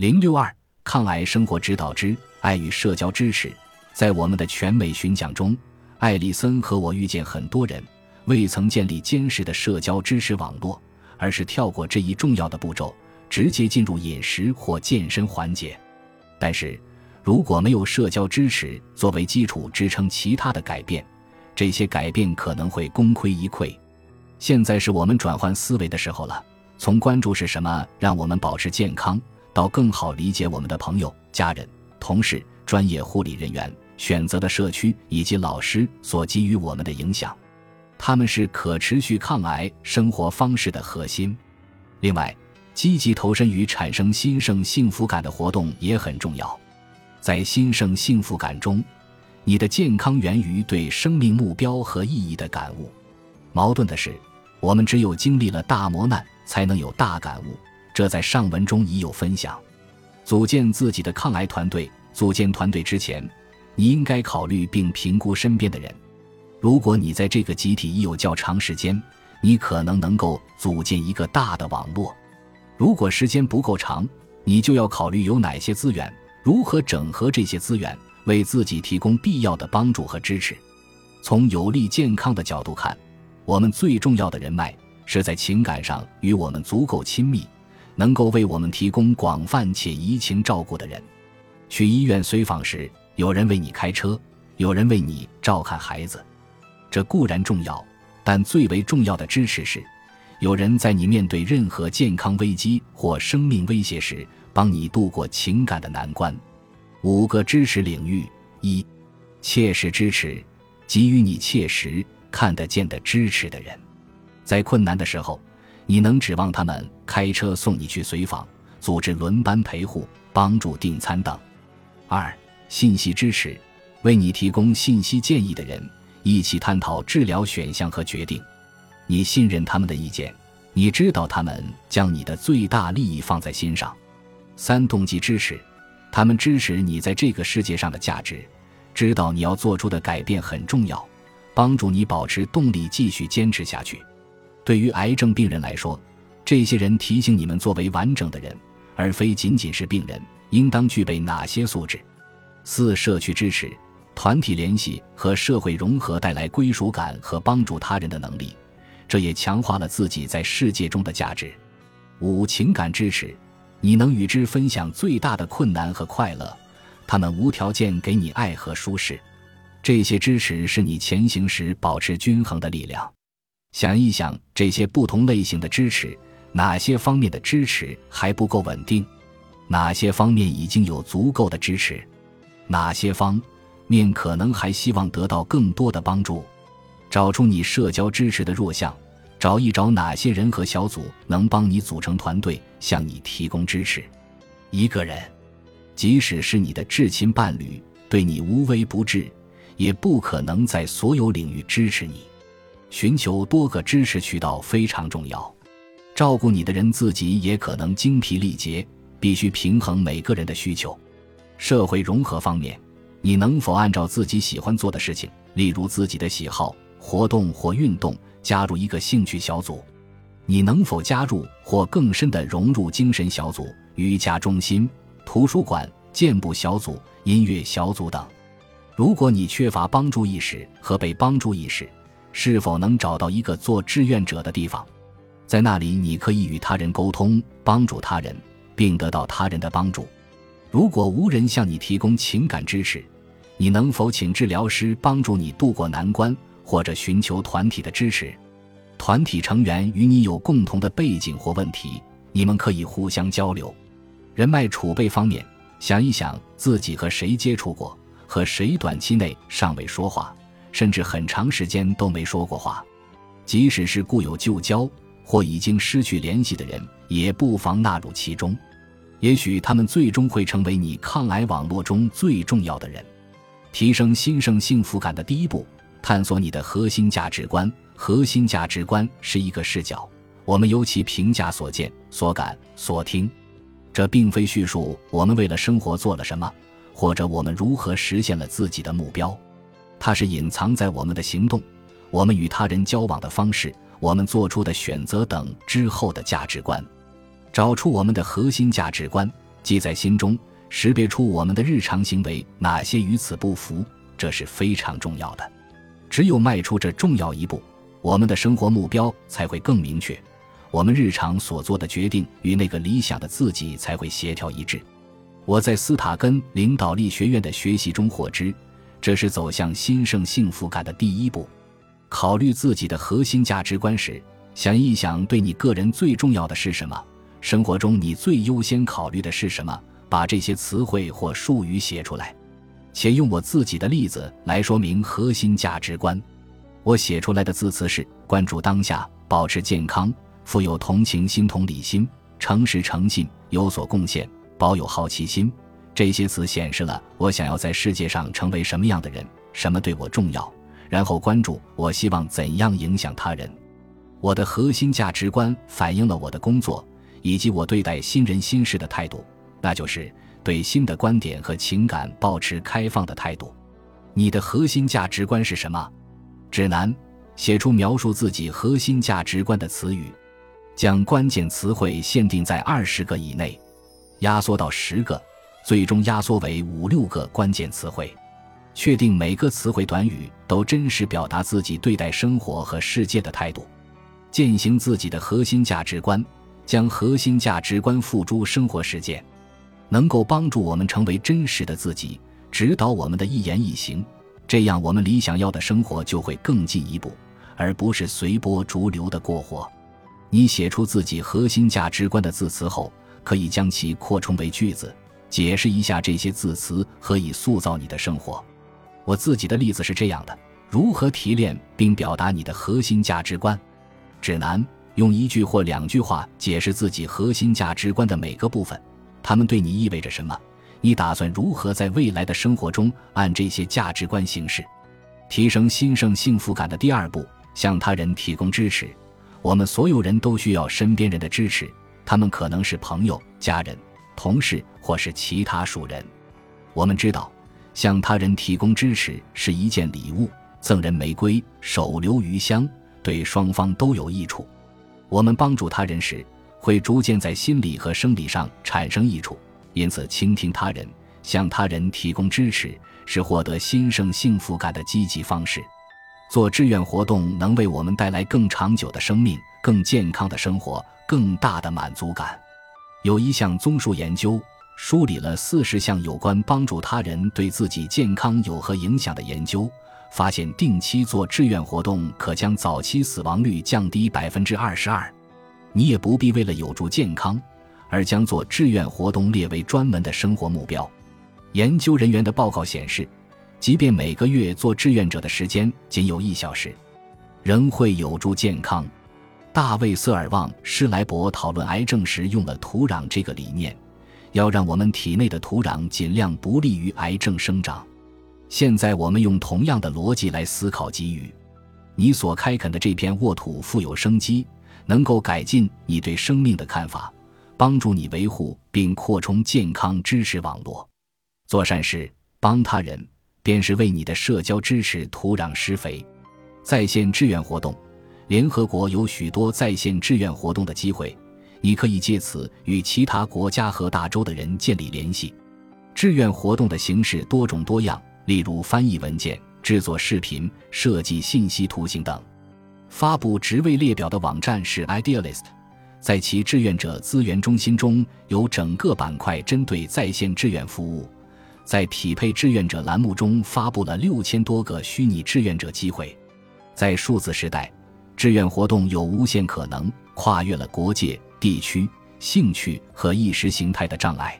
零六二抗癌生活指导之爱与社交支持，在我们的全美巡讲中，艾丽森和我遇见很多人未曾建立坚实的社交支持网络，而是跳过这一重要的步骤，直接进入饮食或健身环节。但是，如果没有社交支持作为基础支撑其他的改变，这些改变可能会功亏一篑。现在是我们转换思维的时候了，从关注是什么让我们保持健康，到更好理解我们的朋友、家人、同事、专业护理人员、选择的社区以及老师所给予我们的影响，他们是可持续抗癌生活方式的核心。另外，积极投身于产生新生幸福感的活动也很重要。在新生幸福感中，你的健康源于对生命目标和意义的感悟。矛盾的是，我们只有经历了大磨难，才能有大感悟。这在上文中已有分享。组建自己的抗癌团队。组建团队之前，你应该考虑并评估身边的人。如果你在这个集体已有较长时间，你可能能够组建一个大的网络。如果时间不够长，你就要考虑有哪些资源。如何整合这些资源，为自己提供必要的帮助和支持？从有利健康的角度看，我们最重要的人脉是在情感上与我们足够亲密，能够为我们提供广泛且移情照顾的人。去医院随访时，有人为你开车，有人为你照看孩子，这固然重要，但最为重要的支持是，有人在你面对任何健康危机或生命威胁时。帮你度过情感的难关。五个支持领域：一、切实支持，给予你切实看得见的支持的人。在困难的时候，你能指望他们开车送你去随访，组织轮班陪护，帮助订餐等。二、信息支持，为你提供信息建议的人，一起探讨治疗选项和决定。你信任他们的意见，你知道他们将你的最大利益放在心上。三动机支持，他们支持你在这个世界上的价值，知道你要做出的改变很重要，帮助你保持动力继续坚持下去。对于癌症病人来说，这些人提醒你们，作为完整的人，而非仅仅是病人，应当具备哪些素质。四社区支持，团体联系和社会融合带来归属感和帮助他人的能力，这也强化了自己在世界中的价值。五情感支持。你能与之分享最大的困难和快乐，他们无条件给你爱和舒适，这些支持是你前行时保持均衡的力量。想一想，这些不同类型的支持，哪些方面的支持还不够稳定？哪些方面已经有足够的支持？哪些方面可能还希望得到更多的帮助？找出你社交支持的弱项。找一找哪些人和小组能帮你组成团队，向你提供支持。一个人，即使是你的至亲伴侣，对你无微不至，也不可能在所有领域支持你。寻求多个支持渠道非常重要。照顾你的人自己也可能精疲力竭，必须平衡每个人的需求。社会融合方面，你能否按照自己喜欢做的事情，例如自己的喜好、活动或运动？加入一个兴趣小组，你能否加入或更深的融入精神小组、瑜伽中心、图书馆、健步小组、音乐小组等？如果你缺乏帮助意识和被帮助意识，是否能找到一个做志愿者的地方？在那里，你可以与他人沟通，帮助他人，并得到他人的帮助。如果无人向你提供情感支持，你能否请治疗师帮助你渡过难关？或者寻求团体的支持，团体成员与你有共同的背景或问题，你们可以互相交流。人脉储备方面，想一想自己和谁接触过，和谁短期内尚未说话，甚至很长时间都没说过话。即使是故友旧交或已经失去联系的人，也不妨纳入其中。也许他们最终会成为你抗癌网络中最重要的人。提升新生幸福感的第一步。探索你的核心价值观。核心价值观是一个视角，我们由其评价所见、所感、所听。这并非叙述我们为了生活做了什么，或者我们如何实现了自己的目标。它是隐藏在我们的行动、我们与他人交往的方式、我们做出的选择等之后的价值观。找出我们的核心价值观，记在心中，识别出我们的日常行为哪些与此不符，这是非常重要的。只有迈出这重要一步，我们的生活目标才会更明确，我们日常所做的决定与那个理想的自己才会协调一致。我在斯塔根领导力学院的学习中获知，这是走向新生幸福感的第一步。考虑自己的核心价值观时，想一想对你个人最重要的是什么，生活中你最优先考虑的是什么，把这些词汇或术语写出来。且用我自己的例子来说明核心价值观。我写出来的字词是：关注当下，保持健康，富有同情心、同理心，诚实诚信，有所贡献，保有好奇心。这些词显示了我想要在世界上成为什么样的人，什么对我重要。然后关注我希望怎样影响他人。我的核心价值观反映了我的工作以及我对待新人新事的态度，那就是。对新的观点和情感保持开放的态度。你的核心价值观是什么？指南：写出描述自己核心价值观的词语，将关键词汇限定在二十个以内，压缩到十个，最终压缩为五六个关键词汇。确定每个词汇短语都真实表达自己对待生活和世界的态度。践行自己的核心价值观，将核心价值观付诸生活实践。能够帮助我们成为真实的自己，指导我们的一言一行，这样我们理想要的生活就会更进一步，而不是随波逐流的过活。你写出自己核心价值观的字词后，可以将其扩充为句子，解释一下这些字词何以塑造你的生活。我自己的例子是这样的：如何提炼并表达你的核心价值观？指南：用一句或两句话解释自己核心价值观的每个部分。他们对你意味着什么？你打算如何在未来的生活中按这些价值观行事？提升新生幸福感的第二步，向他人提供支持。我们所有人都需要身边人的支持，他们可能是朋友、家人、同事，或是其他熟人。我们知道，向他人提供支持是一件礼物，赠人玫瑰，手留余香，对双方都有益处。我们帮助他人时。会逐渐在心理和生理上产生益处，因此倾听他人、向他人提供支持是获得新生幸福感的积极方式。做志愿活动能为我们带来更长久的生命、更健康的生活、更大的满足感。有一项综述研究梳理了四十项有关帮助他人对自己健康有何影响的研究，发现定期做志愿活动可将早期死亡率降低百分之二十二。你也不必为了有助健康而将做志愿活动列为专门的生活目标。研究人员的报告显示，即便每个月做志愿者的时间仅有一小时，仍会有助健康。大卫·瑟尔旺·施莱伯讨论癌症时用了土壤这个理念，要让我们体内的土壤尽量不利于癌症生长。现在我们用同样的逻辑来思考给予。你所开垦的这片沃土富有生机。能够改进你对生命的看法，帮助你维护并扩充健康知识网络。做善事，帮他人，便是为你的社交支持土壤施肥。在线志愿活动，联合国有许多在线志愿活动的机会，你可以借此与其他国家和大洲的人建立联系。志愿活动的形式多种多样，例如翻译文件、制作视频、设计信息图形等。发布职位列表的网站是 Idealist，在其志愿者资源中心中有整个板块针对在线志愿服务，在匹配志愿者栏目中发布了六千多个虚拟志愿者机会。在数字时代，志愿活动有无限可能，跨越了国界、地区、兴趣和意识形态的障碍。